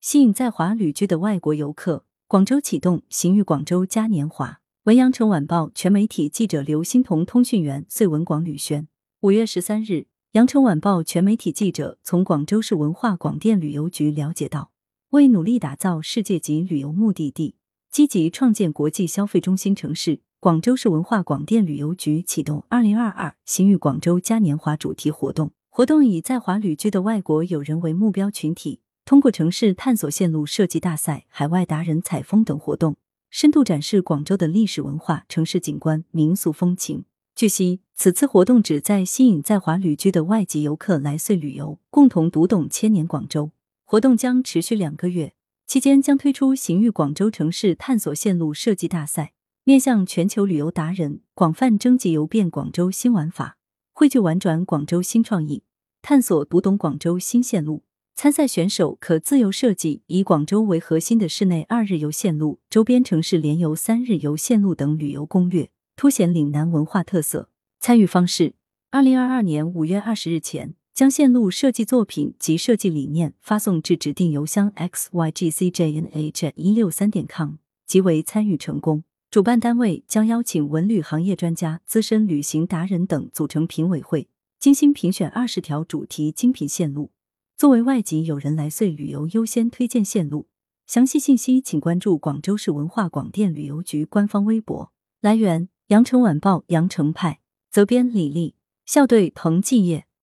吸引在华旅居的外国游客。广州启动行誉广州嘉年华。文阳城晚报全媒体记者刘欣彤，通讯员穗文广吕轩。五月十三日，羊城晚报全媒体记者从广州市文化广电旅游局了解到，为努力打造世界级旅游目的地，积极创建国际消费中心城市，广州市文化广电旅游局启动二零二二行誉广州嘉年华主题活动。活动以在华旅居的外国友人为目标群体，通过城市探索线路设计大赛、海外达人采风等活动。深度展示广州的历史文化、城市景观、民俗风情。据悉，此次活动旨在吸引在华旅居的外籍游客来穗旅游，共同读懂千年广州。活动将持续两个月，期间将推出行誉广州城市探索线路设计大赛，面向全球旅游达人，广泛征集游遍广州新玩法，汇聚玩转广州新创意，探索读懂广州新线路。参赛选手可自由设计以广州为核心的室内二日游线路、周边城市连游三日游线路等旅游攻略，凸显岭南文化特色。参与方式：二零二二年五月二十日前，将线路设计作品及设计理念发送至指定邮箱 x y g c j n h 一六三点 com，即为参与成功。主办单位将邀请文旅行业专家、资深旅行达人等组成评委会，精心评选二十条主题精品线路。作为外籍友人来穗旅游优先推荐线路，详细信息请关注广州市文化广电旅游局官方微博。来源：羊城晚报羊城派，责编李丽，校对彭继业。